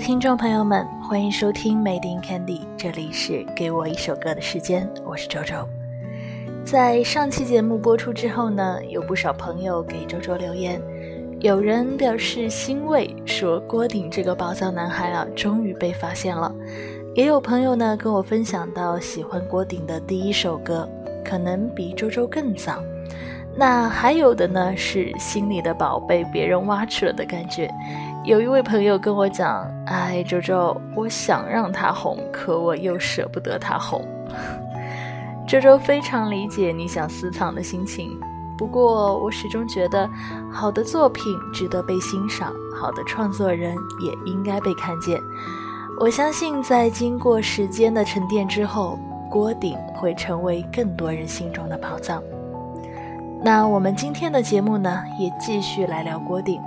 听众朋友们，欢迎收听 Made in Candy，这里是给我一首歌的时间，我是周周。在上期节目播出之后呢，有不少朋友给周周留言，有人表示欣慰，说郭顶这个宝藏男孩啊，终于被发现了。也有朋友呢跟我分享到，喜欢郭顶的第一首歌，可能比周周更早。那还有的呢，是心里的宝贝别人挖去了的感觉。有一位朋友跟我讲：“哎，周周，我想让他红，可我又舍不得他红。”周周非常理解你想私藏的心情，不过我始终觉得，好的作品值得被欣赏，好的创作人也应该被看见。我相信，在经过时间的沉淀之后，郭顶会成为更多人心中的宝藏。那我们今天的节目呢，也继续来聊郭顶。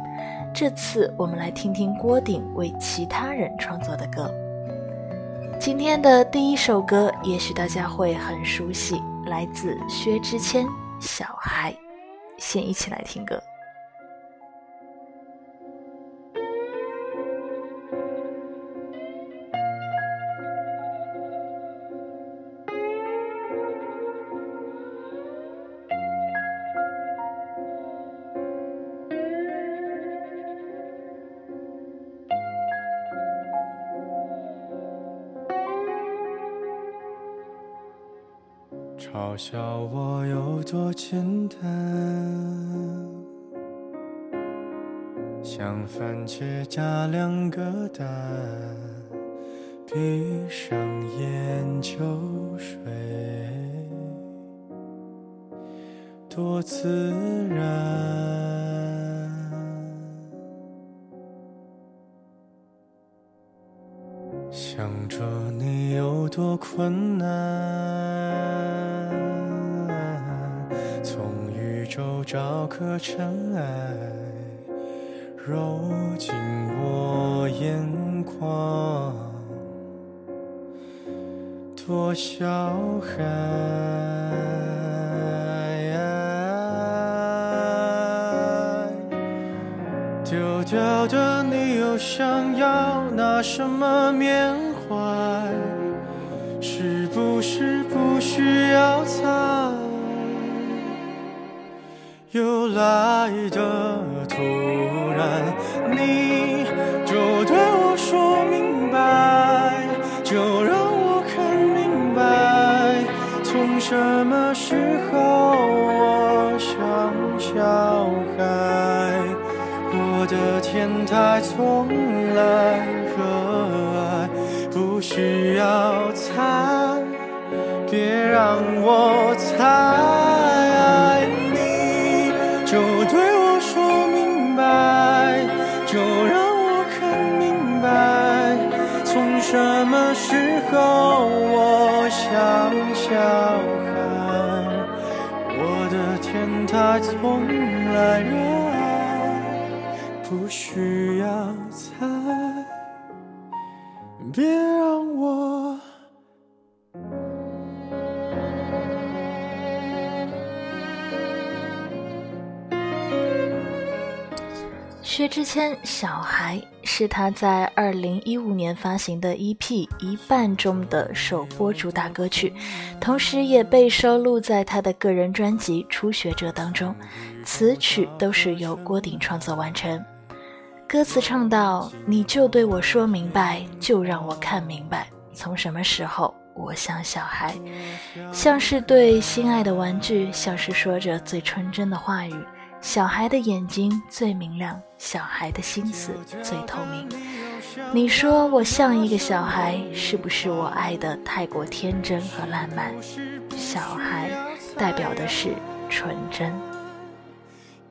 这次我们来听听郭顶为其他人创作的歌。今天的第一首歌，也许大家会很熟悉，来自薛之谦《小孩》。先一起来听歌。嘲笑我有多简单，像番茄加两个蛋，闭上眼就睡，多自然。想着你有多困难。找颗尘埃，揉进我眼眶，多小孩。丢掉的你又想要拿什么缅怀？是不是不需要猜？又来的突然，你就对我说明白，就让我看明白，从什么时候我像小孩？我的天台从来热爱，不需要猜，别让我猜。时候我像小孩？我的天台从来之谦《小孩》是他在二零一五年发行的 EP《一半》中的首播主打歌曲，同时也被收录在他的个人专辑《初学者》当中。词曲都是由郭顶创作完成。歌词唱到：“你就对我说明白，就让我看明白，从什么时候我像小孩，像是对心爱的玩具，像是说着最纯真的话语。”小孩的眼睛最明亮，小孩的心思最透明。你说我像一个小孩，是不是我爱的太过天真和烂漫？小孩代表的是纯真。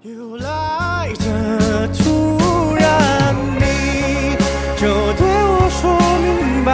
又来的突然，你就对我说明白，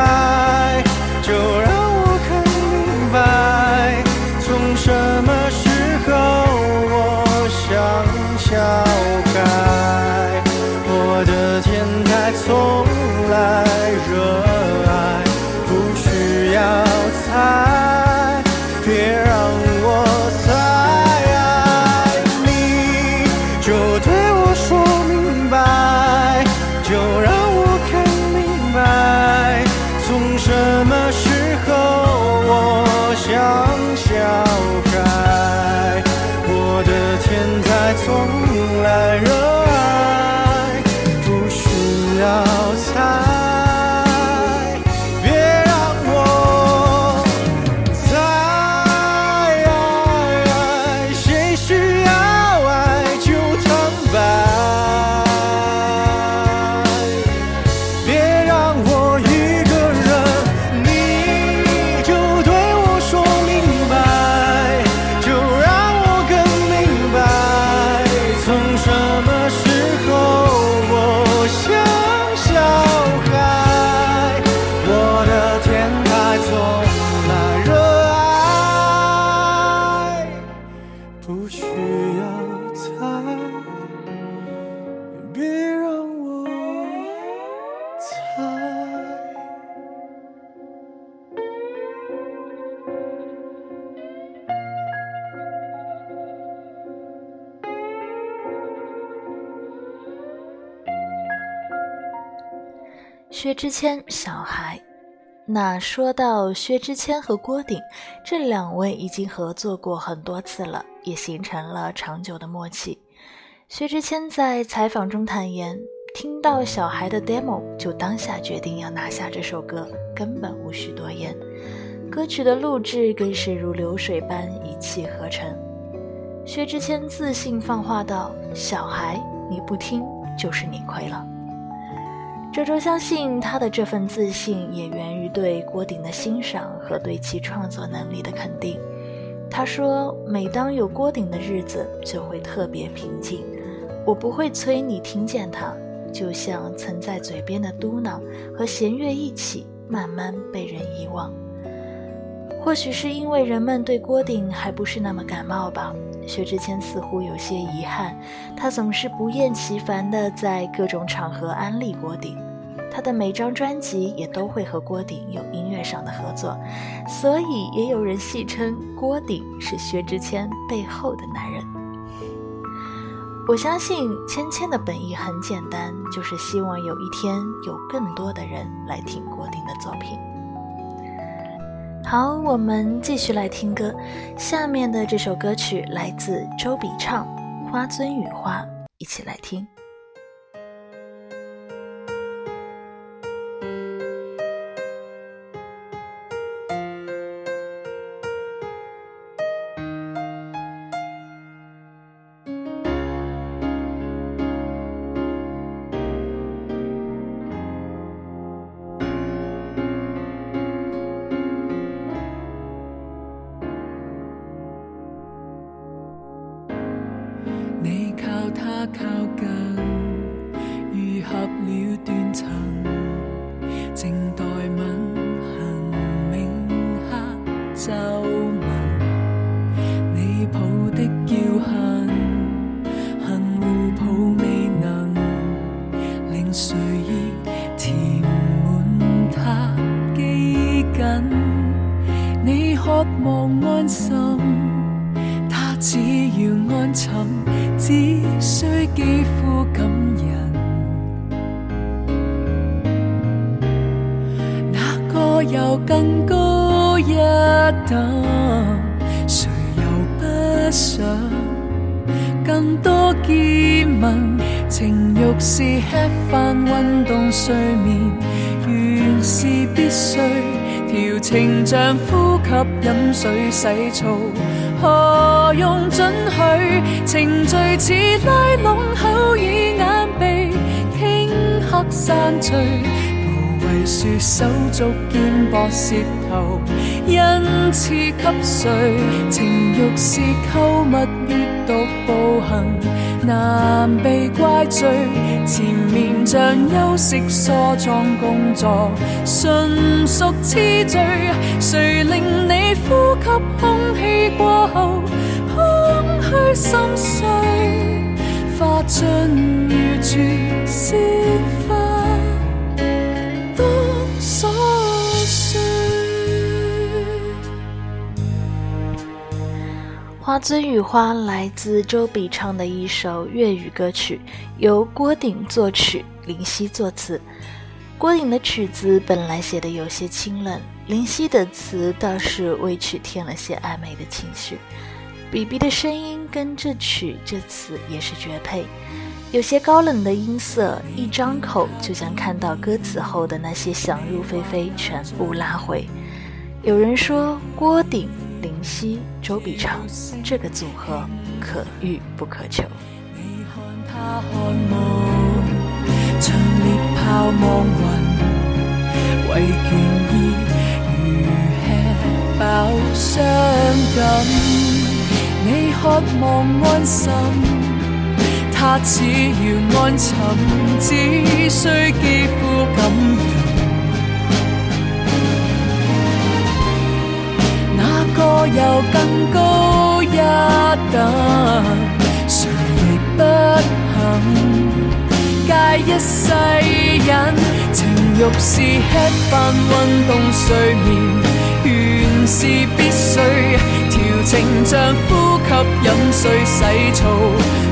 薛之谦，小孩。那说到薛之谦和郭顶这两位，已经合作过很多次了，也形成了长久的默契。薛之谦在采访中坦言，听到小孩的 demo 就当下决定要拿下这首歌，根本无需多言。歌曲的录制更是如流水般一气呵成。薛之谦自信放话道：“小孩，你不听就是你亏了。”周周相信他的这份自信也源于对郭顶的欣赏和对其创作能力的肯定。他说：“每当有郭顶的日子，就会特别平静。我不会催你听见他，就像曾在嘴边的嘟囔和弦乐一起，慢慢被人遗忘。或许是因为人们对郭顶还不是那么感冒吧。”薛之谦似乎有些遗憾，他总是不厌其烦地在各种场合安利郭顶，他的每张专辑也都会和郭顶有音乐上的合作，所以也有人戏称郭顶是薛之谦背后的男人。我相信芊芊的本意很简单，就是希望有一天有更多的人来听郭顶的作品。好，我们继续来听歌。下面的这首歌曲来自周笔畅，《花尊与花》，一起来听。像呼吸、饮水、洗澡。何用准许？程序似拉拢口耳眼鼻，顷刻散聚。无谓说手足肩膊舌头，因此给谁？情欲是购物阅读步行，难被怪罪。前面像休息梳妆工作，纯属痴醉。谁令你呼吸空气过后，空虚心碎，花尽如绝消花尊与花来自周笔畅的一首粤语歌曲，由郭顶作曲，林夕作词。郭顶的曲子本来写的有些清冷，林夕的词倒是为曲添了些暧昧的情绪。比比的声音跟这曲这词也是绝配，有些高冷的音色，一张口就将看到歌词后的那些想入非非全部拉回。有人说郭顶。林夕、周笔畅这个组合可遇不可求。你看他看我，长烈炮望云，为倦意如吃饱伤感。你渴望安心，他只要安沉，只需肌肤感有更高一等，谁亦不肯。皆一世人，情欲是吃饭、运动、睡眠，原是必须。调情像呼吸，饮水洗澡，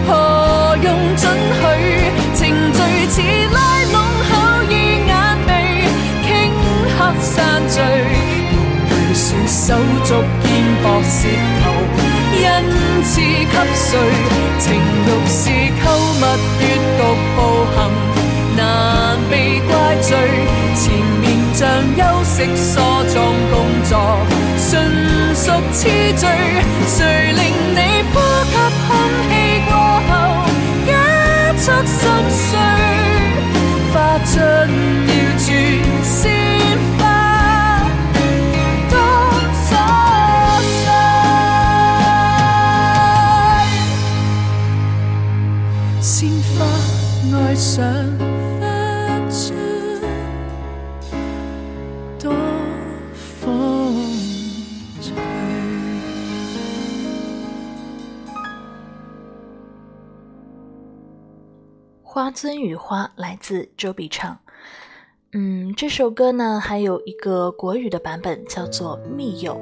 何用准许？情序似拉拢口意眼眉，顷刻散聚。手足肩膊舌头，因此给谁？情欲是购物阅读步行，难被怪罪。前面像休息梳妆工作，纯属痴醉。谁令你呼吸空气尊与花来自周笔畅。嗯，这首歌呢还有一个国语的版本，叫做《密友》。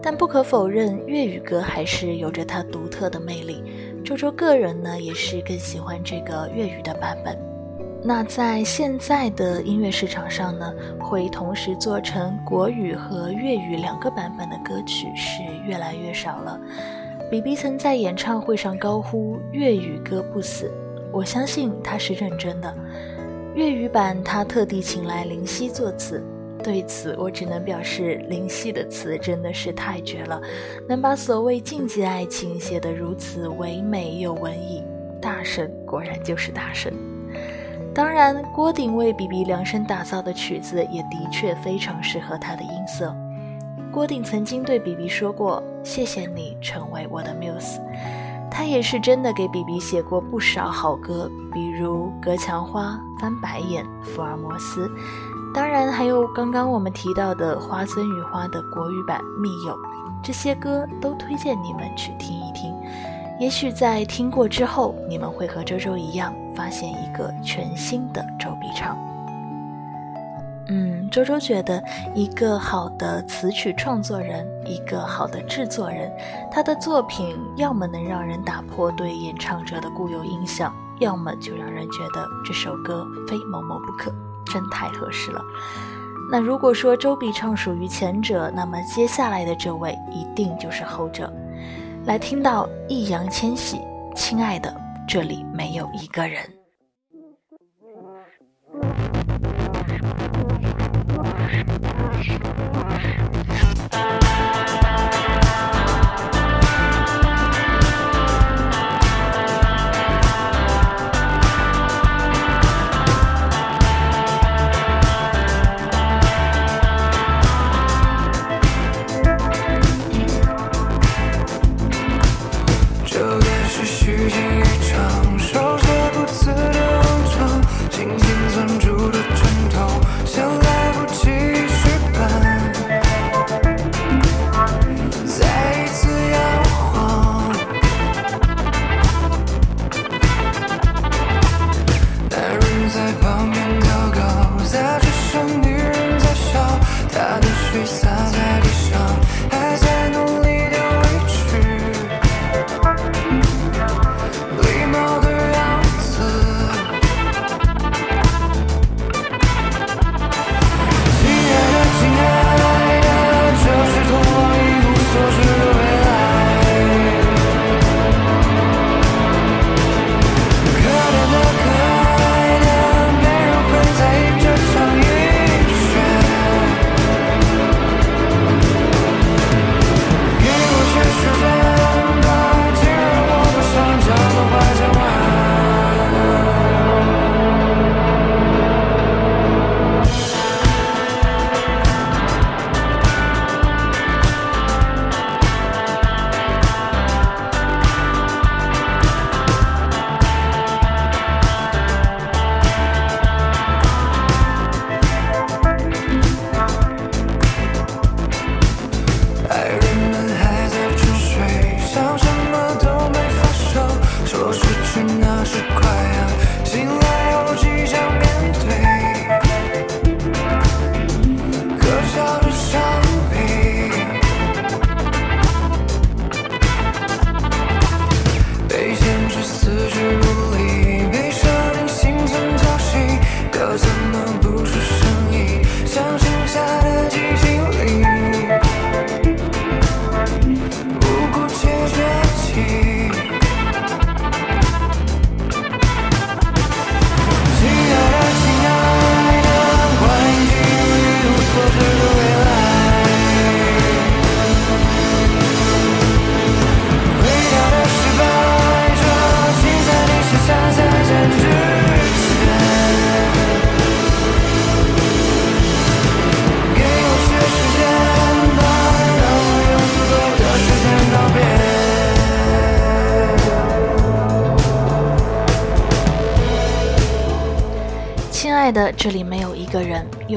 但不可否认，粤语歌还是有着它独特的魅力。周周个人呢也是更喜欢这个粤语的版本。那在现在的音乐市场上呢，会同时做成国语和粤语两个版本的歌曲是越来越少了。比比曾在演唱会上高呼“粤语歌不死”，我相信他是认真的。粤语版他特地请来林夕作词，对此我只能表示林夕的词真的是太绝了，能把所谓禁忌爱情写得如此唯美又文艺，大神果然就是大神。当然，郭顶为比比量身打造的曲子也的确非常适合他的音色。郭顶曾经对比比说过：“谢谢你成为我的 muse。”他也是真的给比比写过不少好歌，比如《隔墙花》《翻白眼》《福尔摩斯》，当然还有刚刚我们提到的《花尊与花》的国语版《密友》，这些歌都推荐你们去听一听。也许在听过之后，你们会和周周一样，发现一个全新的周笔畅。嗯，周周觉得，一个好的词曲创作人，一个好的制作人，他的作品要么能让人打破对演唱者的固有印象，要么就让人觉得这首歌非某某不可，真太合适了。那如果说周笔畅属于前者，那么接下来的这位一定就是后者。来听到易烊千玺，亲爱的，这里没有一个人。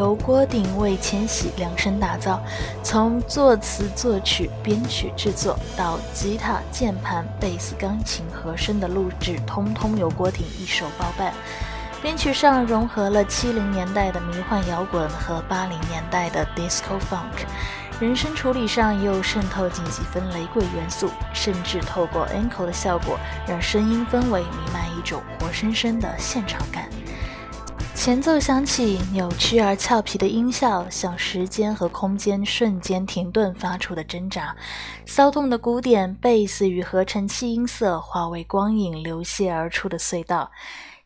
由郭顶为千玺量身打造，从作词、作曲、编曲、制作到吉他、键盘、贝斯、钢琴、和声的录制，通通由郭顶一手包办。编曲上融合了七零年代的迷幻摇滚和八零年代的 disco funk，人声处理上又渗透进几分雷鬼元素，甚至透过 Enco 的效果，让声音氛围弥漫一种活生生的现场感。前奏响起，扭曲而俏皮的音效像时间和空间瞬间停顿发出的挣扎，骚动的鼓点、贝斯与合成器音色化为光影流泻而出的隧道。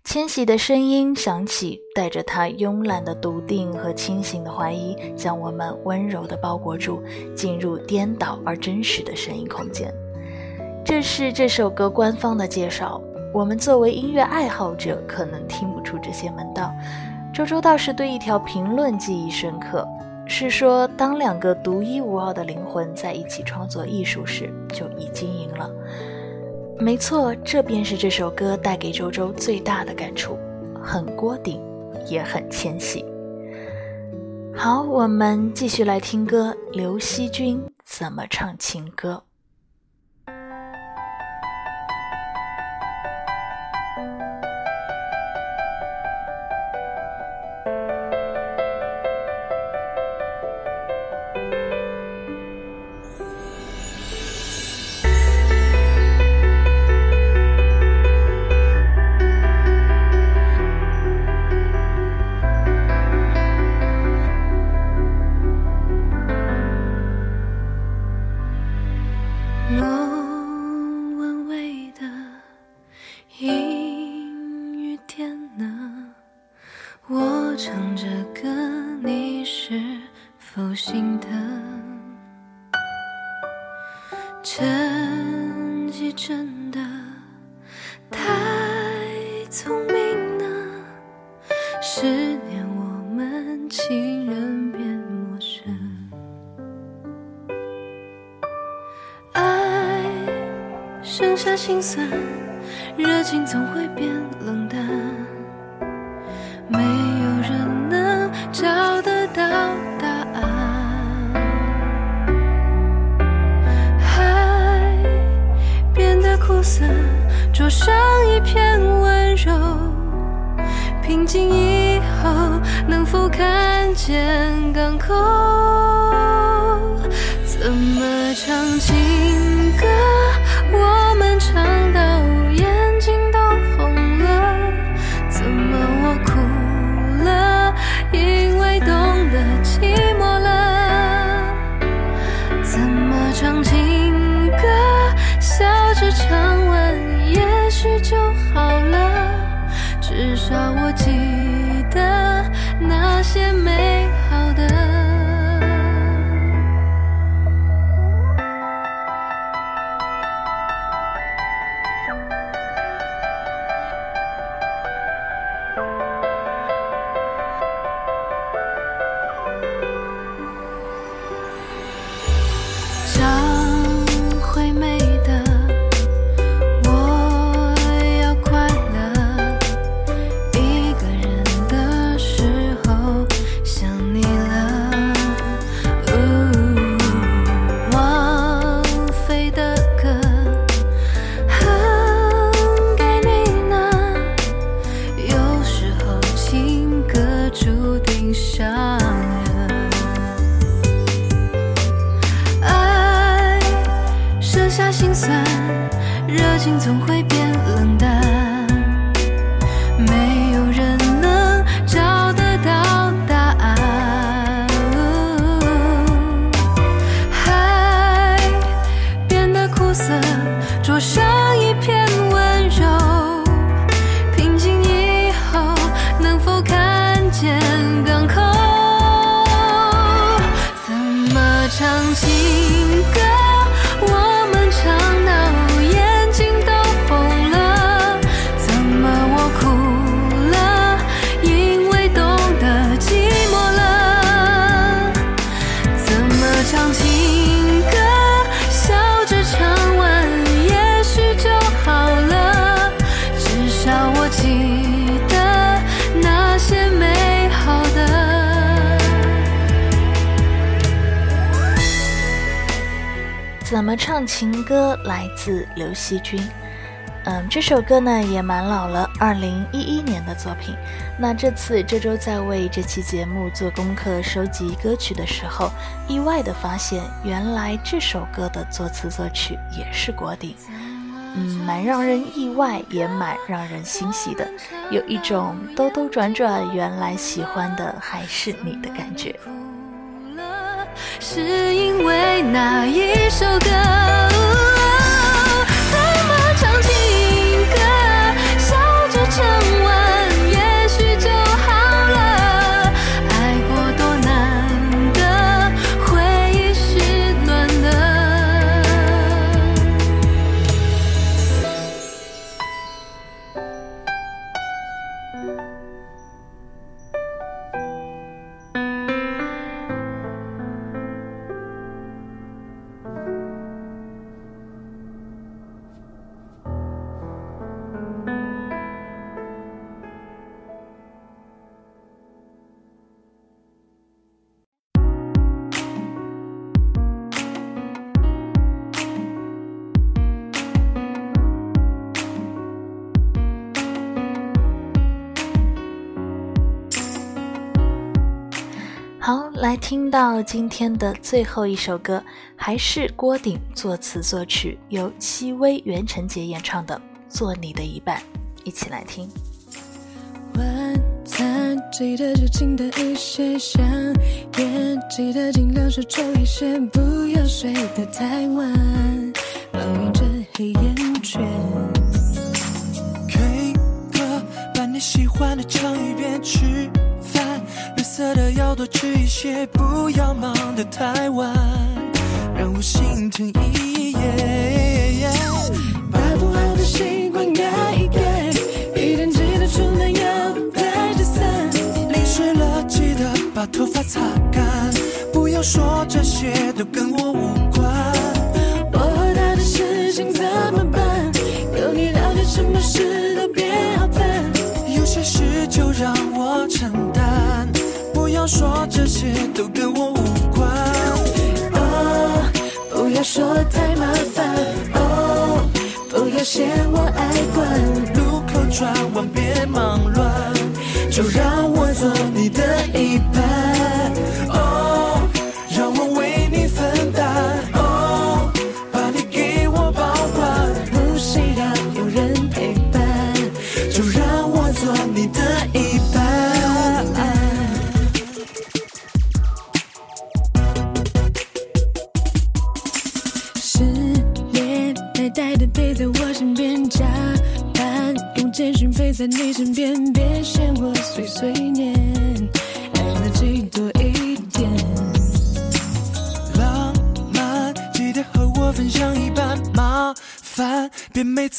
千玺的声音响起，带着他慵懒的笃定和清醒的怀疑，将我们温柔地包裹住，进入颠倒而真实的声音空间。这是这首歌官方的介绍。我们作为音乐爱好者，可能听不出这些门道。周周倒是对一条评论记忆深刻，是说当两个独一无二的灵魂在一起创作艺术时，就已经赢了。没错，这便是这首歌带给周周最大的感触，很郭顶，也很纤细。好，我们继续来听歌，刘惜君怎么唱情歌。色，灼伤一片温柔。平静以后，能否看见港口？怎么唱情么唱情歌来自刘惜君。嗯，这首歌呢也蛮老了，二零一一年的作品。那这次周周在为这期节目做功课、收集歌曲的时候，意外的发现，原来这首歌的作词作曲也是郭顶。嗯，蛮让人意外，也蛮让人欣喜的，有一种兜兜转转，原来喜欢的还是你的感觉。是因为那一首歌。来听到今天的最后一首歌，还是郭顶作词作曲，由戚薇、袁成杰演唱的《做你的一半》，一起来听。晚餐记得就轻的一些，香烟记得尽量少抽一些，不要睡得太晚，抱怨着黑眼圈。K 歌把你喜欢的唱一遍，吃饭。绿色的要多吃一些，不要忙得太晚，让我心疼一夜。把不好的习惯改一改，一定记得出门要带着伞。淋湿了记得把头发擦干，不要说这些都跟我无关。我和他的事情怎么办？有你了解，什么事都别好办。事就让我承担。不要说这些都跟我无关。哦，不要说太麻烦。哦，不要嫌我爱管。路口转弯别忙乱，就让我做你的一半。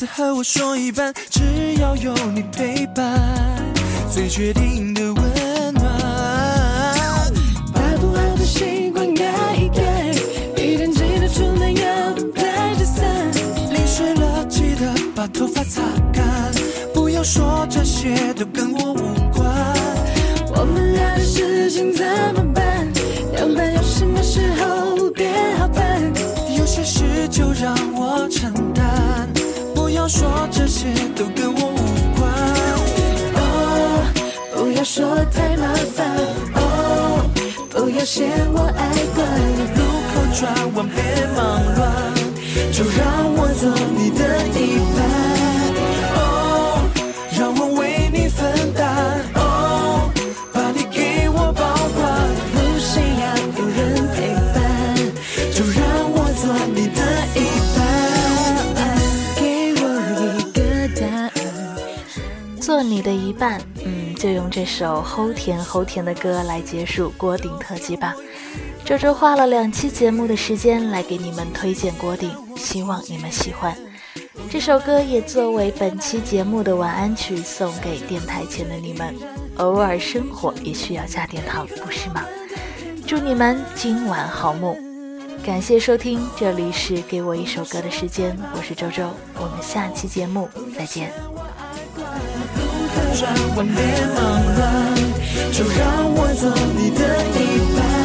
次和我说一半。只要有你陪伴，最确定的温暖。把不好的习惯改一改，一定记得出门要带着伞。淋湿了记得把头发擦干。不要说这些都跟我无关。我们俩的事情怎么办？要办有什么时候变好办？有些事就让我承担。不要说这些都跟我无关。哦，不要说太麻烦。哦，不要嫌我爱管。路口转弯别忙乱，就让我做你的一半。的一半，嗯，就用这首齁甜齁甜的歌来结束郭顶特辑吧。周周花了两期节目的时间来给你们推荐郭顶，希望你们喜欢。这首歌也作为本期节目的晚安曲送给电台前的你们。偶尔生活也需要加点糖，不是吗？祝你们今晚好梦。感谢收听，这里是给我一首歌的时间，我是周周，我们下期节目再见。让我别忙乱，就让我做你的一半。